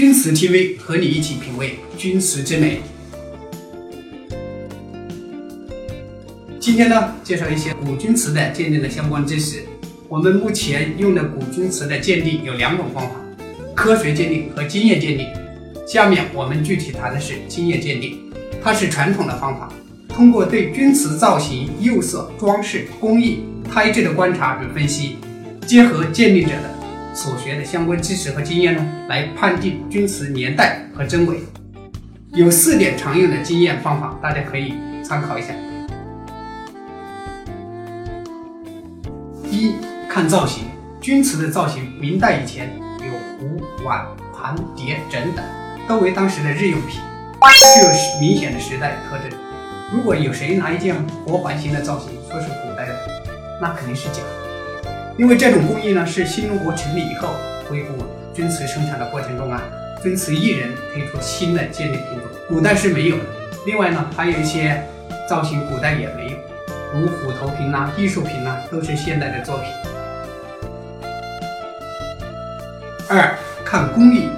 钧瓷 TV 和你一起品味钧瓷之美。今天呢，介绍一些古钧瓷的鉴定的相关知识。我们目前用的古钧瓷的鉴定有两种方法：科学鉴定和经验鉴定。下面我们具体谈的是经验鉴定，它是传统的方法，通过对钧瓷造型、釉色、装饰、工艺、胎质的观察与分析，结合鉴定者的。所学的相关知识和经验呢，来判定钧瓷年代和真伪。有四点常用的经验方法，大家可以参考一下。一看造型，钧瓷的造型，明代以前有壶、碗、盘、碟、枕等，都为当时的日用品，具有明显的时代特征。如果有谁拿一件活环形的造型说是古代的，那肯定是假的。因为这种工艺呢，是新中国成立以后恢复钧瓷生产的过程中啊，钧瓷艺人推出新的鉴定品种，古代是没有的。另外呢，还有一些造型古代也没有，如虎头瓶呐、艺术品呐，都是现代的作品。二看工艺，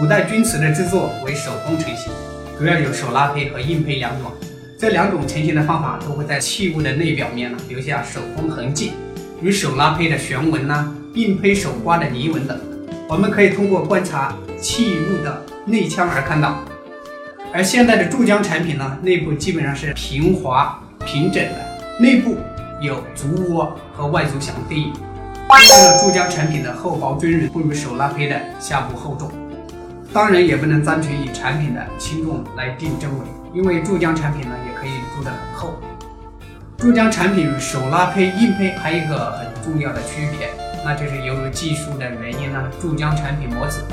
古代钧瓷的制作为手工成型，主要有手拉胚和硬胚两种，这两种成型的方法都会在器物的内表面呢留下手工痕迹。与手拉胚的旋纹呐，并胚手刮的泥纹等，我们可以通过观察器物的内腔而看到。而现在的注浆产品呢，内部基本上是平滑平整的，内部有足窝和外足相对应。这个注浆产品的厚薄均匀，不如手拉胚的下部厚重。当然也不能单纯以产品的轻重来定真伪，因为注浆产品呢也可以注得很厚。注浆产品与手拉胚、硬胚还有一个很重要的区别，那就是由于技术的原因呢，注浆产品模子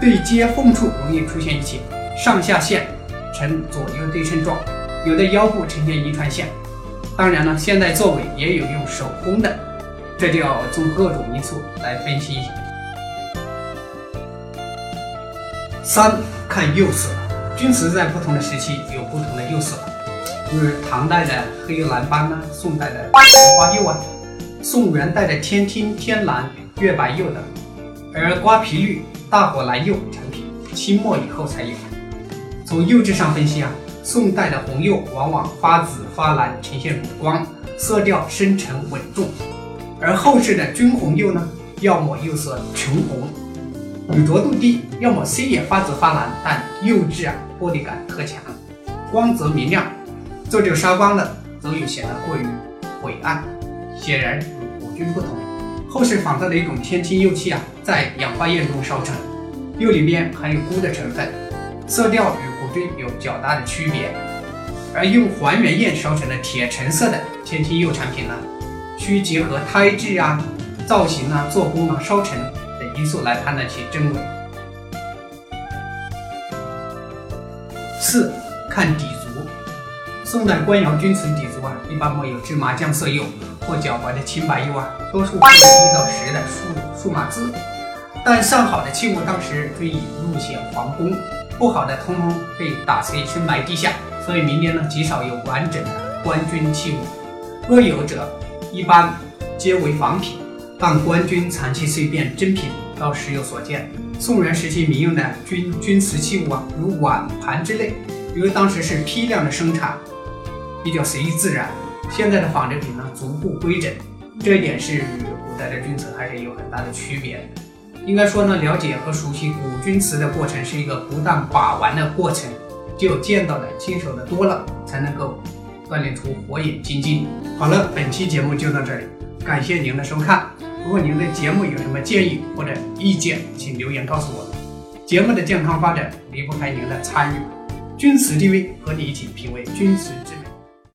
对接缝处容易出现一些上下线呈左右对称状，有的腰部呈现遗传线。当然了，现在作伪也有用手工的，这就要从各种因素来分析。三看釉色，钧瓷在不同的时期有不同的釉色。如唐代的黑蓝斑呢，宋代的红花釉啊，宋元代的天青、天蓝、月白釉等，而瓜皮绿、大火蓝釉产品，清末以后才有。从釉质上分析啊，宋代的红釉往往发紫发蓝，呈现乳光，色调深沉稳重；而后世的均红釉呢，要么釉色纯红，乳浊度低，要么虽也发紫发蓝，但釉质啊玻璃感特强，光泽明亮。做这个烧光的，则又显得过于晦暗，显然与古钧不同。后世仿造的一种天青釉器啊，在氧化焰中烧成，釉里面含有钴的成分，色调与古钧有较大的区别。而用还原焰烧成的铁橙色的天青釉产品呢，需结合胎质啊、造型啊、做工啊、烧成等因素来判断其真伪。四看底。宋代官窑钧瓷底足啊，一般没有芝麻酱色釉或较白的青白釉啊，多数是一到十的数数码字。但上好的器物当时均以露显黄工，不好的通通被打碎深埋地下，所以明年呢极少有完整的官钧器物。若有者，一般皆为仿品。但官钧残器碎片真品倒时有所见。宋元时期民用的钧钧瓷器物啊，如碗盘之类，因为当时是批量的生产。比较随意自然，现在的纺织品呢逐步规整，这一点是与古代的钧瓷还是有很大的区别。应该说呢，了解和熟悉古钧瓷的过程是一个不断把玩的过程，只有见到的、亲手的多了，才能够锻炼出火眼金睛。好了，本期节目就到这里，感谢您的收看。如果您对节目有什么建议或者意见，请留言告诉我。节目的健康发展离不开您的参与。钧瓷 TV 和你一起品味钧瓷之美。